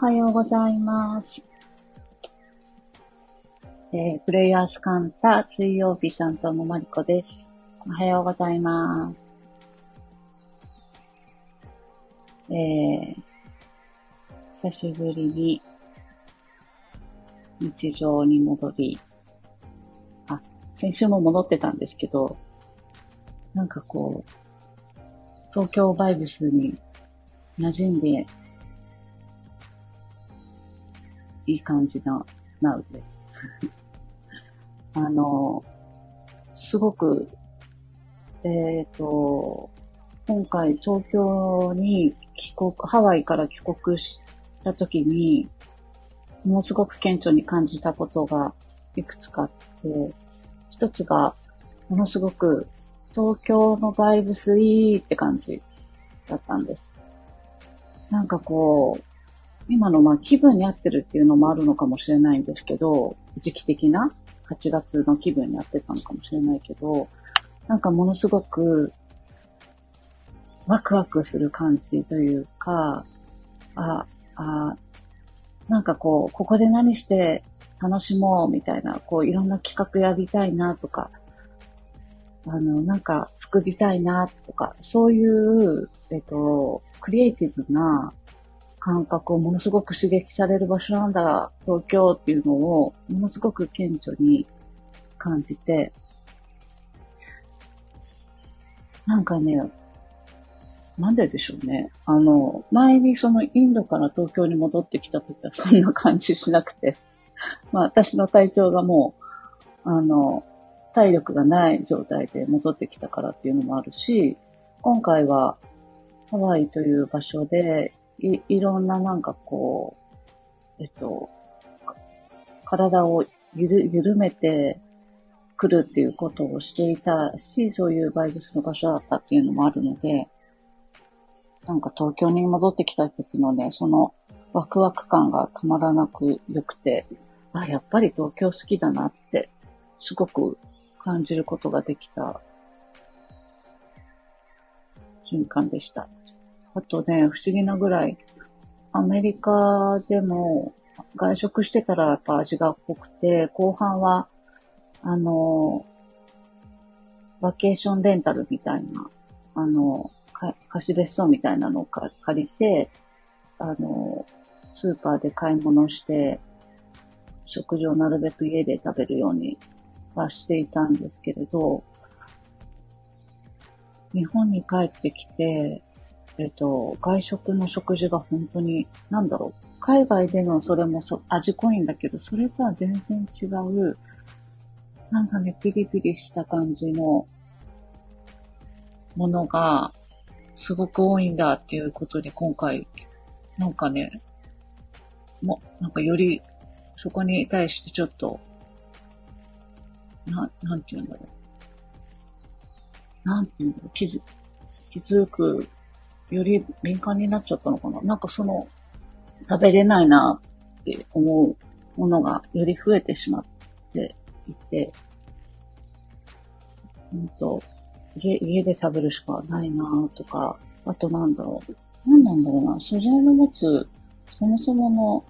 はようございます。えー、プレイヤースカンタ水曜日担当のマリコです。おはようございます。えー、久しぶりに日常に戻り、あ、先週も戻ってたんですけど、なんかこう、東京バイブスに馴染んで、いい感じな、なうで。あの、すごく、えっ、と、今回東京に帰国、ハワイから帰国した時に、ものすごく顕著に感じたことがいくつかあって、一つが、ものすごく東京のバイブスいいって感じだったんです。なんかこう、今のまあ気分に合ってるっていうのもあるのかもしれないんですけど、時期的な8月の気分に合ってたのかもしれないけど、なんかものすごくワクワクする感じというか、あ、あ、なんかこう、ここで何して楽しもうみたいな、こういろんな企画やりたいなとか、あの、なんか作りたいなとか、そういう、えっと、クリエイティブな感覚をものすごく刺激される場所なんだ、東京っていうのを、ものすごく顕著に感じて、なんかね、なんででしょうね。あの、前にそのインドから東京に戻ってきた時はそんな感じしなくて、まあ私の体調がもう、あの、体力がない状態で戻ってきたからっていうのもあるし、今回はハワイという場所で、い、いろんななんかこう、えっと、体をゆる、緩めてくるっていうことをしていたし、そういうバイブスの場所だったっていうのもあるので、なんか東京に戻ってきた時のね、そのワクワク感がたまらなく良くて、あ、やっぱり東京好きだなって、すごく感じることができた瞬間でした。あとね、不思議なぐらい、アメリカでも外食してたらやっぱ味が濃くて、後半は、あの、バケーションレンタルみたいな、あの、か貸別荘みたいなのを借りて、あの、スーパーで買い物して、食事をなるべく家で食べるようにはしていたんですけれど、日本に帰ってきて、えっと、外食の食事が本当に、なんだろう、海外でのそれもそ味濃いんだけど、それとは全然違う、なんかね、ピリピリした感じのものが、すごく多いんだっていうことに今回、なんかね、も、なんかより、そこに対してちょっと、な、なんて言うんだろう。なんて言うんだろう。気づ、気づく、より敏感になっちゃったのかな？なんかその、食べれないなって思うものがより増えてしまっていて、うんと、家、家で食べるしかないなとか、あとなんだろう。なんなんだろうな？素材の持つ、そもそもの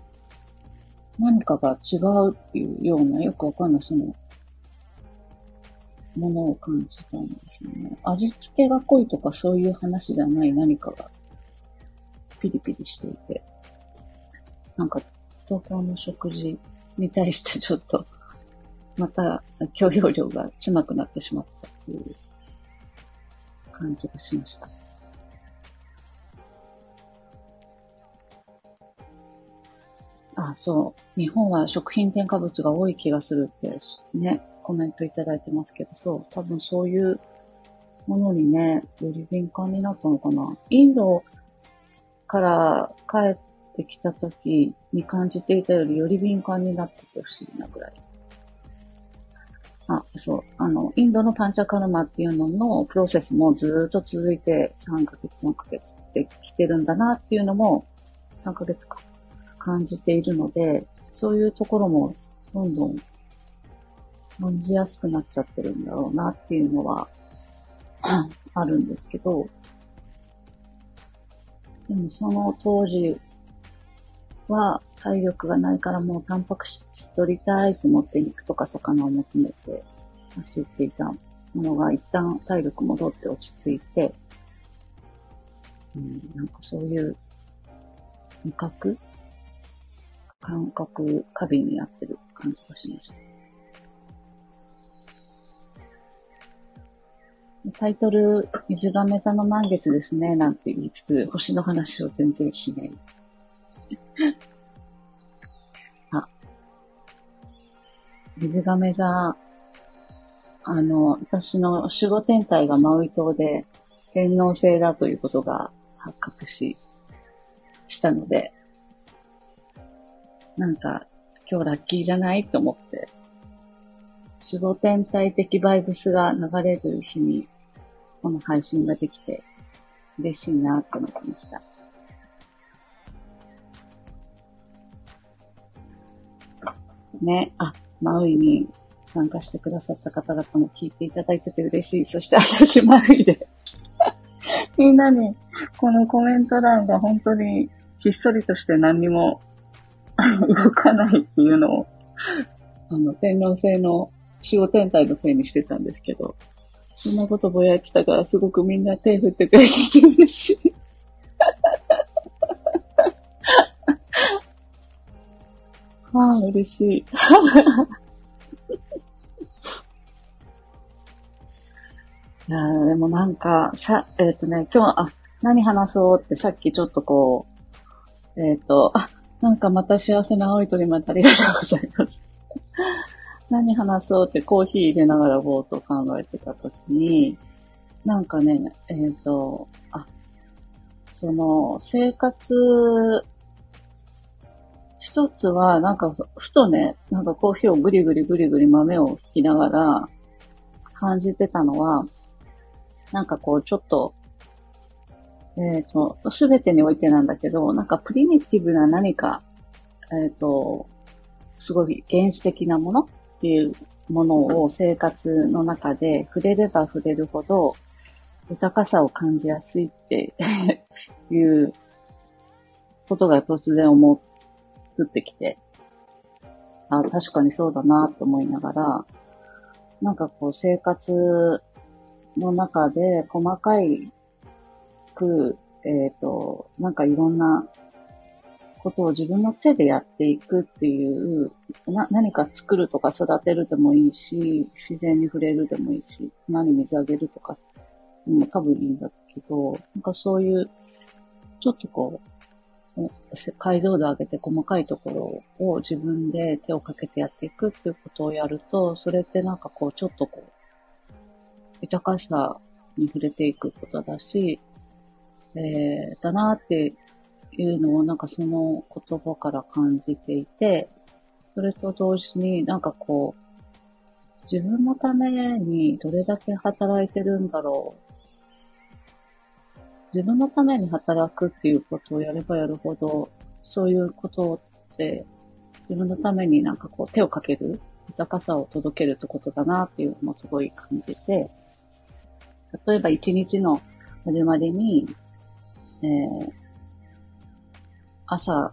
何かが違うっていうような、よくわかんないその、ものを感じたんですよね。味付けが濃いとかそういう話じゃない何かがピリピリしていて、なんか東京の食事に対してちょっと、また許容量が狭くなってしまったっていう感じがしました。あ、そう。日本は食品添加物が多い気がするってね、コメントいただいてますけど、そう、多分そういうものにね、より敏感になったのかな。インドから帰ってきた時に感じていたよりより敏感になってて不思議なぐらい。あ、そう。あの、インドのパンチャカルマっていうののプロセスもずっと続いて3ヶ月、4ヶ月って来てるんだなっていうのも3ヶ月か感じているので、そういうところもどんどん感じやすくなっちゃってるんだろうなっていうのは あるんですけど、でもその当時は体力がないからもうタンパク質取りたいと思って肉とか魚を求めて走っていたものが一旦体力戻って落ち着いて、うん、なんかそういう味覚感覚過敏になってる感じがしました。タイトル、水亀座の満月ですね、なんて言いつつ、星の話を全然しない。あ、水亀座、あの、私の守護天体がマウイ島で天皇星だということが発覚し、したので、なんか、今日ラッキーじゃないと思って、守護天体的バイブスが流れる日に、この配信ができて、嬉しいなって思ってました。ね、あ、マウイに参加してくださった方々も聞いていただいてて嬉しい。そして私マウイで みんなに、このコメント欄が本当にひっそりとして何にも 動かないっていうのを、あの、天皇制の守護天体のせいにしてたんですけど、そんなことぼやってたからすごくみんな手振ってくれて嬉しい。は あ、嬉しい。いやでもなんか、さ、えっ、ー、とね、今日、あ、何話そうってさっきちょっとこう、えっ、ー、と、あ、なんかまた幸せな青い鳥までありがとうございます。何話そうってコーヒー入れながらぼーっと考えてたときに、なんかね、えっ、ー、と、あ、その、生活、一つは、なんか、ふとね、なんかコーヒーをぐりぐりぐりぐり豆を引きながら感じてたのは、なんかこう、ちょっと、えっ、ー、と、すべてにおいてなんだけど、なんかプリミティブな何か、えっ、ー、と、すごい原始的なものっていうものを生活の中で触れれば触れるほど豊かさを感じやすいって いうことが突然思ってきて、あ、確かにそうだなと思いながら、なんかこう生活の中で細かいく、えっ、ー、と、なんかいろんなことを自分の手でやっていくっていう、な、何か作るとか育てるでもいいし、自然に触れるでもいいし、何水あげるとかも多分いいんだけど、なんかそういう、ちょっとこう、解像度上げて細かいところを自分で手をかけてやっていくっていうことをやると、それってなんかこう、ちょっとこう、豊かさに触れていくことだし、えー、だなってていうのをなんかその言葉から感じていて、それと同時になんかこう、自分のためにどれだけ働いてるんだろう。自分のために働くっていうことをやればやるほど、そういうことって自分のためになんかこう手をかける、豊かさを届けるってことだなっていうのもすごい感じて、例えば一日の始まりに、えー、朝、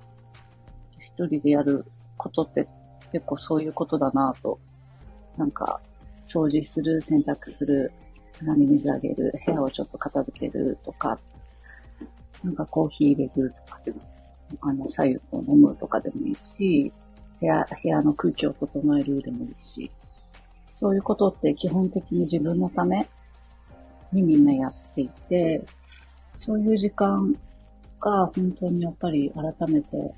一人でやることって結構そういうことだなぁと。なんか、掃除する、洗濯する、花に水あげる、部屋をちょっと片付けるとか、なんかコーヒー入れるとかでも、あの、左右を飲むとかでもいいし、部屋、部屋の空気を整えるでもいいし、そういうことって基本的に自分のためにみんなやっていて、そういう時間が本当にやっぱり改めて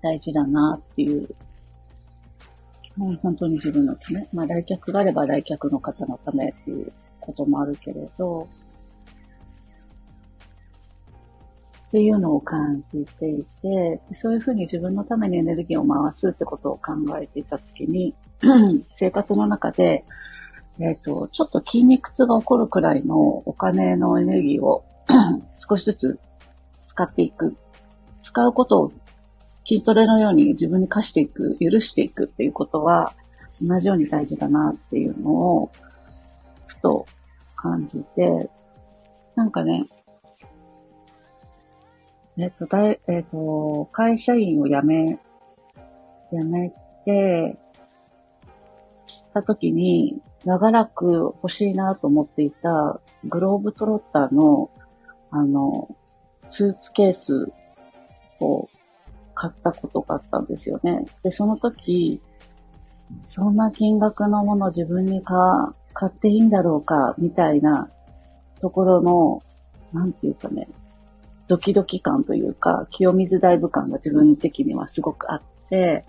大事だなっていう、もう本当に自分のため、まあ来客があれば来客の方のためっていうこともあるけれど、っていうのを感じていて、そういうふうに自分のためにエネルギーを回すってことを考えていたときに、生活の中で、えっ、ー、と、ちょっと筋肉痛が起こるくらいのお金のエネルギーを 少しずつ使っていく。使うことを筋トレのように自分に課していく、許していくっていうことは同じように大事だなっていうのをふと感じて、なんかね、えっ、と、だい、えっ、と、会社員を辞め、辞めて、た時に、長らく欲しいなと思っていたグローブトロッターの、あの、スーツケースを買ったことがあったんですよね。で、その時、そんな金額のもの自分に買っていいんだろうか、みたいなところの、なんていうかね、ドキドキ感というか、清水大部感が自分的にはすごくあって、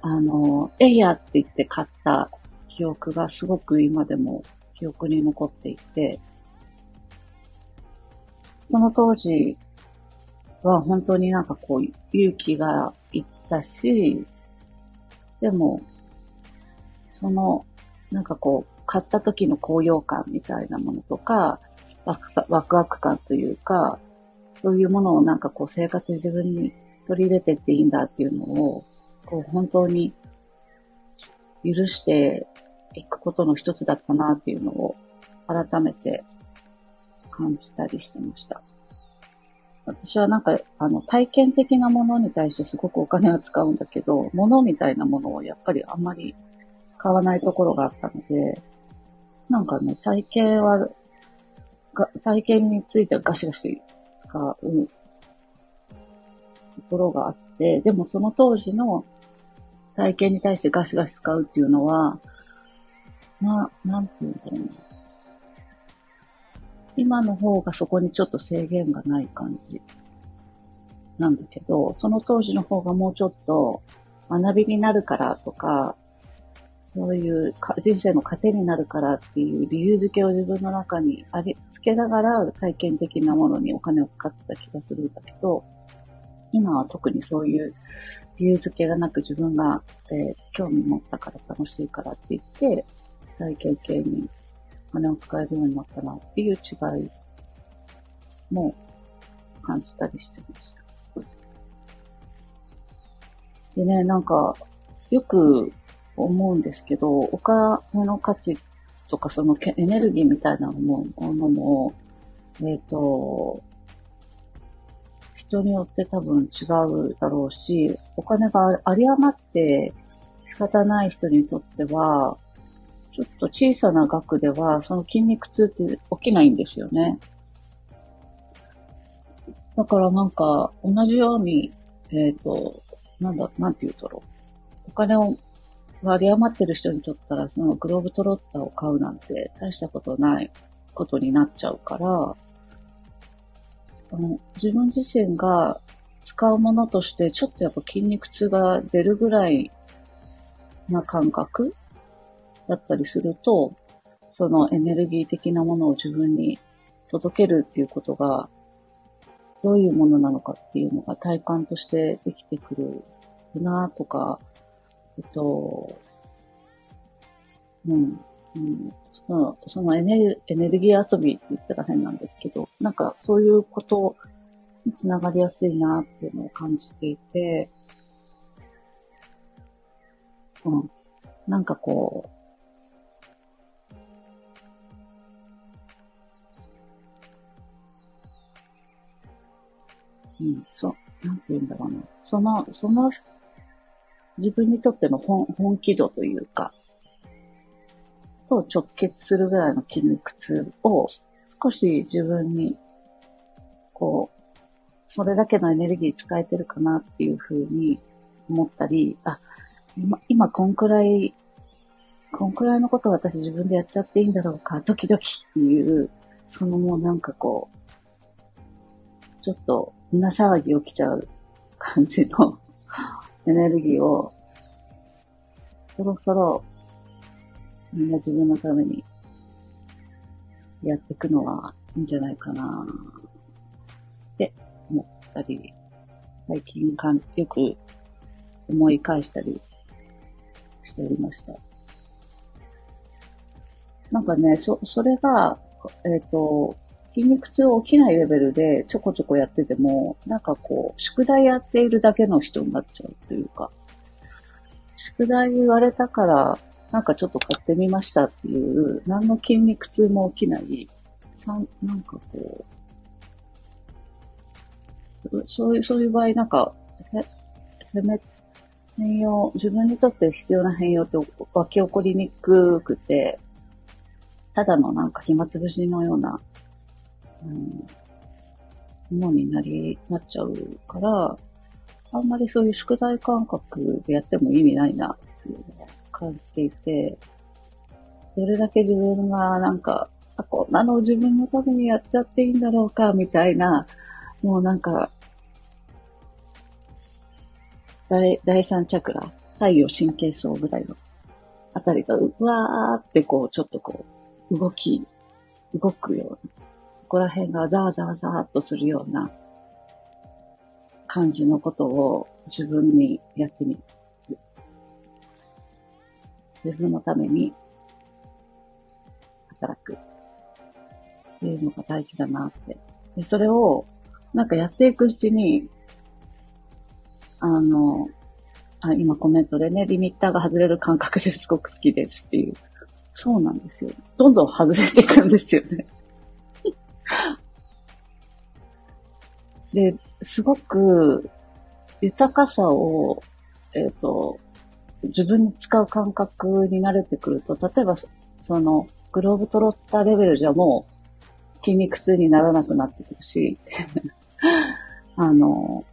あの、エイヤーって言って買った記憶がすごく今でも記憶に残っていて、その当時は本当になんかこう勇気がいったし、でも、その、なんかこう、買った時の高揚感みたいなものとか、ワクワクワク感というか、そういうものをなんかこう生活に自分に取り入れてっていいんだっていうのを、こう本当に許していくことの一つだったなっていうのを改めて感じたりしてました。私はなんか、あの、体験的なものに対してすごくお金を使うんだけど、物みたいなものをやっぱりあんまり買わないところがあったので、なんかね、体験はが体験についてはガシガシ使うところがあって、でもその当時の体験に対してガシガシ使うっていうのは、な、なんていうんだろうな。今の方がそこにちょっと制限がない感じ。なんだけど、その当時の方がもうちょっと学びになるからとか、そういう人生の糧になるからっていう理由付けを自分の中にあり、つけながら体験的なものにお金を使ってた気がするんだけど、今は特にそういう理由付けがなく自分が、えー、興味持ったから楽しいからって言って、体験系に金を使えるようになったなっていう違いも感じたりしてました。でね、なんか、よく思うんですけど、お金の価値とかそのエネルギーみたいなものも、えっ、ー、と、人によって多分違うだろうし、お金が有り余って仕方ない人にとっては、ちょっと小さな額では、その筋肉痛って起きないんですよね。だからなんか、同じように、えっ、ー、と、なんだ、なんて言うだろう。お金を割り余ってる人にとったら、そのグローブトロッターを買うなんて大したことないことになっちゃうから、あの自分自身が使うものとしてちょっとやっぱ筋肉痛が出るぐらいな感覚だったりすると、そのエネルギー的なものを自分に届けるっていうことが、どういうものなのかっていうのが体感としてできてくるなとか、えっと、うん、うん、そのそのエネルエネルギー遊びって言ったら変なんですけど、なんかそういうことにつながりやすいなっていうのを感じていて、うん、なんかこう、うん、そう、なんて言うんだろうな。その、その自分にとっての本本気度というか、と直結するぐらいの筋肉痛を少し自分に、こう、それだけのエネルギー使えてるかなっていうふうに思ったり、あ、今、今こんくらい、こんくらいのことを私自分でやっちゃっていいんだろうか、ドキドキっていう、そのもうなんかこう、ちょっと胸騒ぎ起きちゃう感じの エネルギーを、そろそろ、みんな自分のために、やっていくのはいいんじゃないかなって思ったり、最近かん、よく思い返したりしておりました。なんかね、そ、それが、えっ、ー、と、筋肉痛起きないレベルでちょこちょこやってても、なんかこう、宿題やっているだけの人になっちゃうというか、宿題言われたから、なんかちょっと買ってみましたっていう、何の筋肉痛も起きない、なんかこう、そういう、そういう場合、なんか、変容、自分にとって必要な変容って湧き起こりにくくて、ただのなんか暇つぶしのような、うん、ものになり、なっちゃうから、あんまりそういう宿題感覚でやっても意味ないなっていう感じていて、どれだけ自分がなんか、あ、こんなの自分のためにやっちゃっていいんだろうか、みたいな、もうなんか、第第三チャクラ、太陽神経層ぐらいのあたりが、うわーってこう、ちょっとこう、動き、動くような、こら辺がザーザーザーっとするような感じのことを自分にやってみる。自分のために働く。っていうのが大事だなって。で、それを、なんかやっていくうちに、あの、あ今コメントでね、リミッターが外れる感覚ですごく好きですっていう。そうなんですよ。どんどん外れていくんですよね。で、すごく豊かさを、えっ、ー、と、自分に使う感覚に慣れてくると、例えば、その、グローブトロッターレベルじゃもう筋肉痛にならなくなってくるし、あの、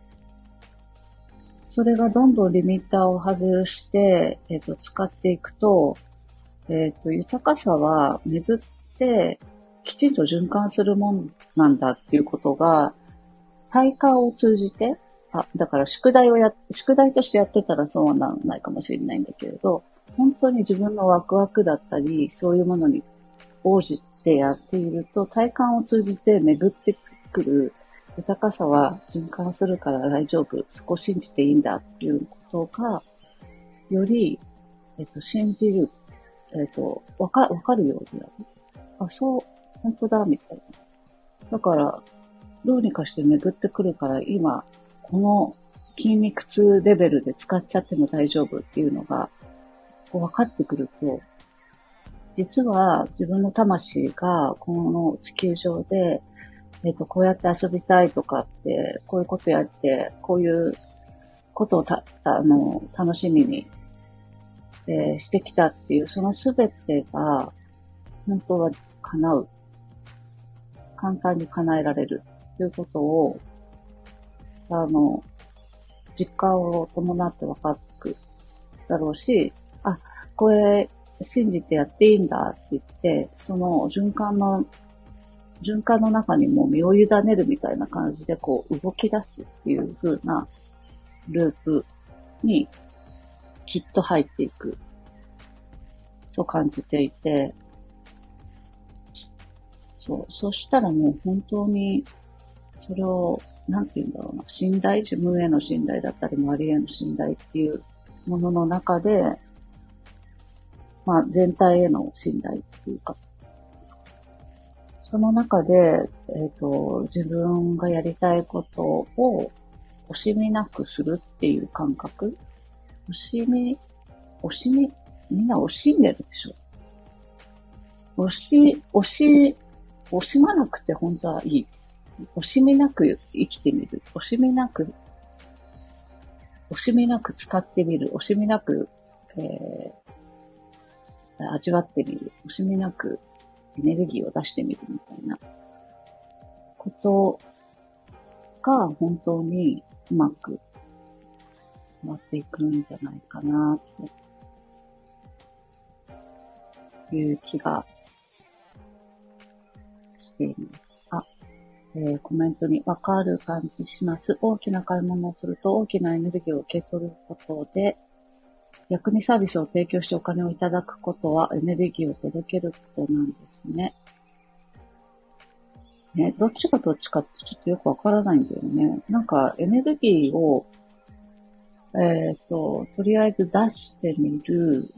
それがどんどんリミッターを外して、えっ、ー、と、使っていくと、えっ、ー、と、豊かさは巡って、きちんと循環するもんなんだっていうことが、体感を通じて、あ、だから宿題をや、宿題としてやってたらそうならないかもしれないんだけれど、本当に自分のワクワクだったり、そういうものに応じてやっていると、体感を通じて巡ってくる豊かさは循環するから大丈夫。そこ信じていいんだっていうことが、より、えっと、信じる、えっと、わか、わかるようになる。あ、そう、本当だ、みたいな。だから、どうにかして巡ってくるから、今、この筋肉痛レベルで使っちゃっても大丈夫っていうのが、こう分かってくると、実は自分の魂がこの地球上でえっ、ー、と、こうやって遊びたいとかって、こういうことやって、こういうことをた、あの、楽しみに、えー、してきたっていう、そのすべてが、本当は叶う。簡単に叶えられるということを、あの、実感を伴って分かくだろうし、あ、これ信じてやっていいんだって言って、その循環の循環の中にも身を委ねるみたいな感じでこう動き出すっていう風なループにきっと入っていくと感じていて、そう、そしたらもう本当にそれを、なんて言うんだろうな、信頼、自分への信頼だったり、周りへの信頼っていうものの中で、まあ全体への信頼っていうか、その中で、えっ、ー、と、自分がやりたいことを惜しみなくするっていう感覚。惜しみ、惜しみ、みんな惜しんでるでしょ。惜し、惜し、惜しまなくて本当はいい。惜しみなく生きてみる。惜しみなく、惜しみなく使ってみる。惜しみなく、えー、味わってみる。惜しみなくエネルギーを出してみるみたいなことが本当にうまく回っていくんじゃないかなっていう気がています。あ、えー、コメントにわかる感じします。大きな買い物をすると大きなエネルギーを受け取ることで、逆にサービスを提供してお金をいただくことはエネルギーを届けることなんですね。ね、どっちがどっちかってちょっとよくわからないんだよね。なんかエネルギーを、えっ、ー、と、とりあえず出してみる。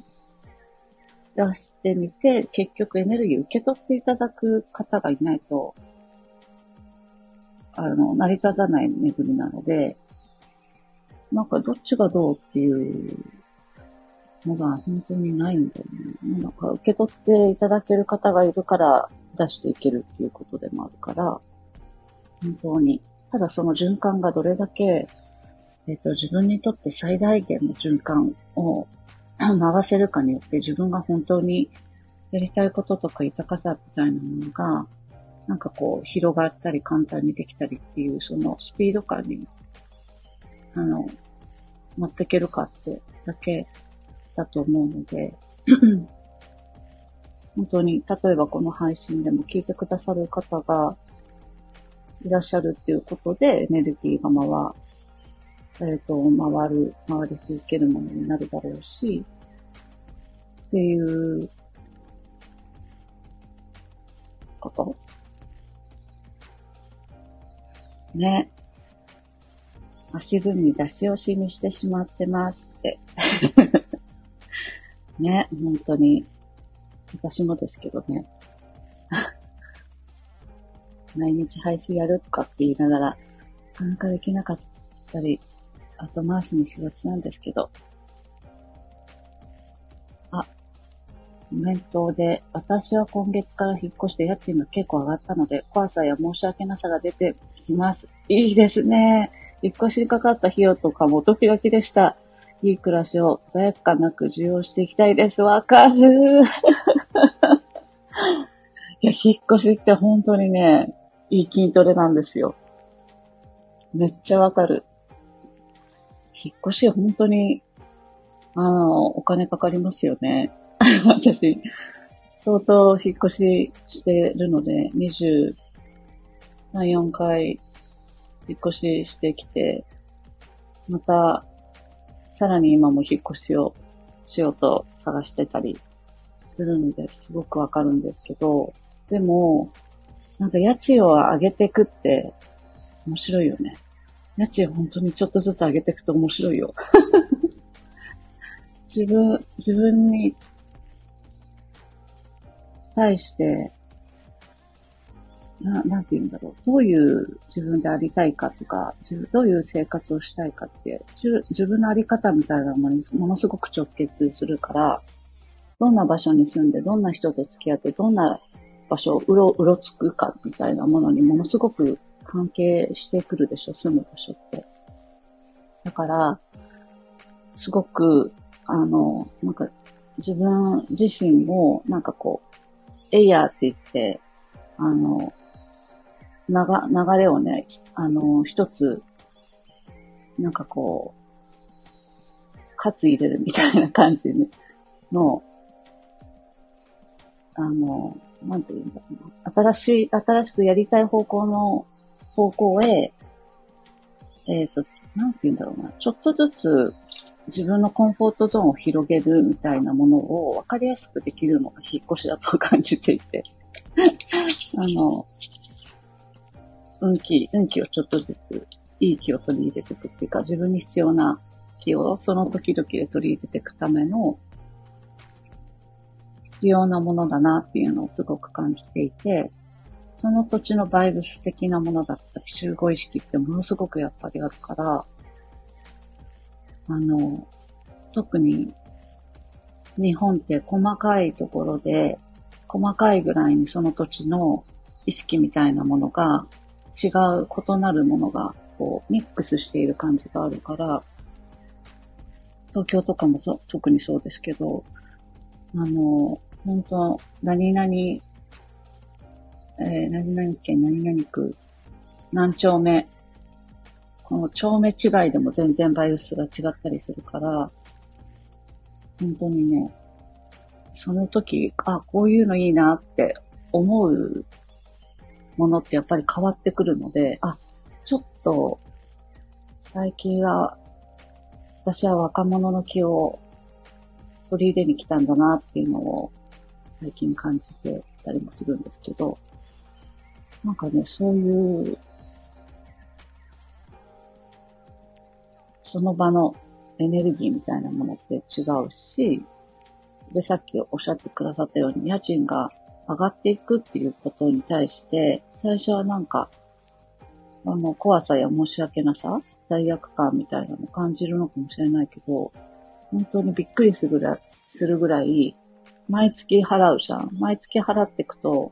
出してみて、結局エネルギー受け取っていただく方がいないと、あの、成り立たない巡りなので、なんかどっちがどうっていうのが本当にないんだよね。なんか受け取っていただける方がいるから出していけるっていうことでもあるから、本当にただその循環がどれだけ、えっ、と、自分にとって最大限の循環を 回せるかによって自分が本当にやりたいこととか豊かさみたいなものが、なんかこう、広がったり簡単にできたりっていう、そのスピード感に、あの、持っていけるかってだけだと思うので、本当に、例えばこの配信でも聞いてくださる方がいらっしゃるっていうことで、エネルギーが回、えっ、ー、と、回る、回り続けるものになるだろうし、っていうこと？ね。足踏み出し惜しみしてしまってますって。ね、本当に。私もですけどね。毎日配信やるとかって言いながら、参加できなかったり、後回しにしがちなんですけど。あ、コメントで、私は今月から引っ越して家賃が結構上がったので、怖さや申し訳なさが出てきます。いいですね。引っ越しにかかった費用とかもドキドキでした。いい暮らしを罪悪感なく受容していきたいです。わかる いや、引っ越しって本当にね、いい筋トレなんですよ。めっちゃわかる。引っ越し本当に、あの、お金かかりますよね。私、相当引っ越ししてるので、23、4回引っ越ししてきて、また、さらに今も引っ越しをしようと探してたりするので、すごくわかるんですけど、でも、なんか家賃を上げていくって面白いよね。家賃本当にちょっとずつ上げていくと面白いよ。自分、自分に対してな、なんて言うんだろう。どういう自分でありたいかとか、どういう生活をしたいかって、自分のあり方みたいなものにものすごく直結するから、どんな場所に住んで、どんな人と付き合って、どんな場所をうろ、うろつくかみたいなものにものすごく関係してくるでしょ、住む場所って。だから、すごく、あの、なんか、自分自身も、なんかこう、エイヤーって言って、あの、流、流れをね、あの、一つ、なんかこう、カツ入れるみたいな感じの、あの、なんて言うんだろうな。新しい、新しくやりたい方向の方向へ、えっ、ー、と、なんて言うんだろうな。ちょっとずつ自分のコンフォートゾーンを広げるみたいなものを分かりやすくできるのが引っ越しだと感じていて。あの、運気、運気をちょっとずつ、いい気を取り入れていくっていうか、自分に必要な気をその時々で取り入れていくための、必要なものだなっていうのをすごく感じていて、その土地のバイブス的なものだったり、集合意識ってものすごくやっぱりあるから、あの、特に日本って細かいところで、細かいぐらいにその土地の意識みたいなものが違う、異なるものが、こう、ミックスしている感じがあるから、東京とかもそ特にそうですけど、あの、本当何々、えー、何々県、何々区、何丁目、この丁目違いでも全然バイオスが違ったりするから、本当にね、その時、あ、こういうのいいなって思うものってやっぱり変わってくるので、あ、ちょっと、最近は、私は若者の気を取り入れに来たんだなっていうのを最近感じてたりもするんですけど、なんかね、そういう、その場のエネルギーみたいなものって違うし、で、さっきおっしゃってくださったように、家賃が上がっていくっていうことに対して、最初はなんか、あの、怖さや申し訳なさ、罪悪感みたいなのを感じるのかもしれないけど、本当にびっくりするぐらい、するぐらい、毎月払うじゃん。毎月払っていくと、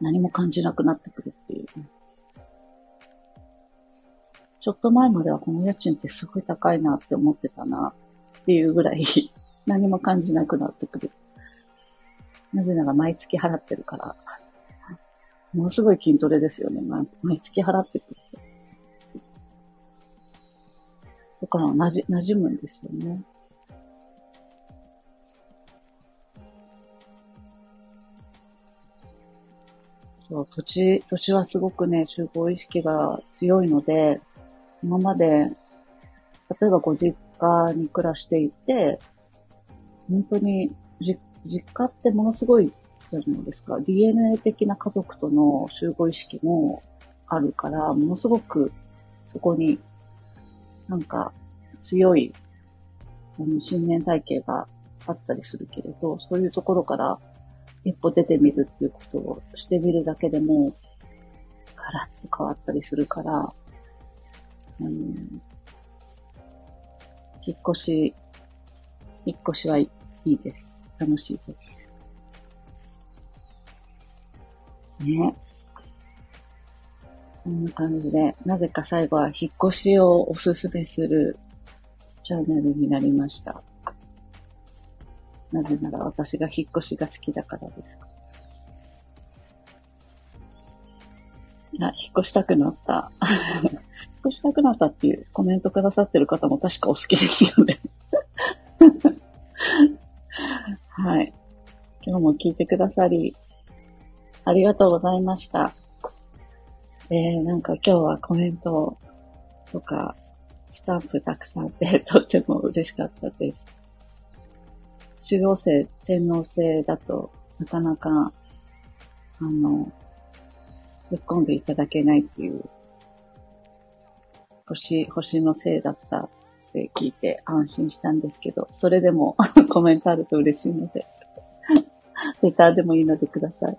何も感じなくなってくるっていう。ちょっと前まではこの家賃ってすごい高いなって思ってたなっていうぐらい 何も感じなくなってくる。なぜなら毎月払ってるから。ものすごい筋トレですよね。毎月払ってくる。だからなじ、馴染むんですよね。そう、土地、土地はすごくね、集合意識が強いので、今まで、例えばご実家に暮らしていて、本当にじ実家ってものすごいじゃないですか。DNA 的な家族との集合意識もあるから、ものすごくそこになんか強いあの信念体系があったりするけれど、そういうところから一歩出てみるっていうことをしてみるだけでも、ガラッと変わったりするから、あの、引っ越し、引っ越しはいいです。楽しいです。ね。こんな感じで、なぜか最後は引っ越しをおすすめするチャンネルになりました。なぜなら私が引っ越しが好きだからです。いや、引っ越したくなった。引っ越したくなったっていうコメントくださってる方も確かお好きですよね。はい。今日も聞いてくださり、ありがとうございました。えー、なんか今日はコメントとか、スタンプたくさんで、とっても嬉しかったです。修行生、天皇制だとなかなか、あの、突っ込んでいただけないっていう、星、星のせいだったって聞いて安心したんですけど、それでも コメントあると嬉しいので レターでもいいのでください。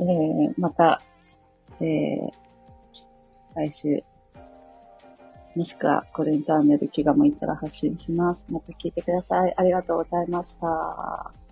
えー、また、えー、来週、もしくはコレンターネル気が向いたら発信します。また聞いてください。ありがとうございました。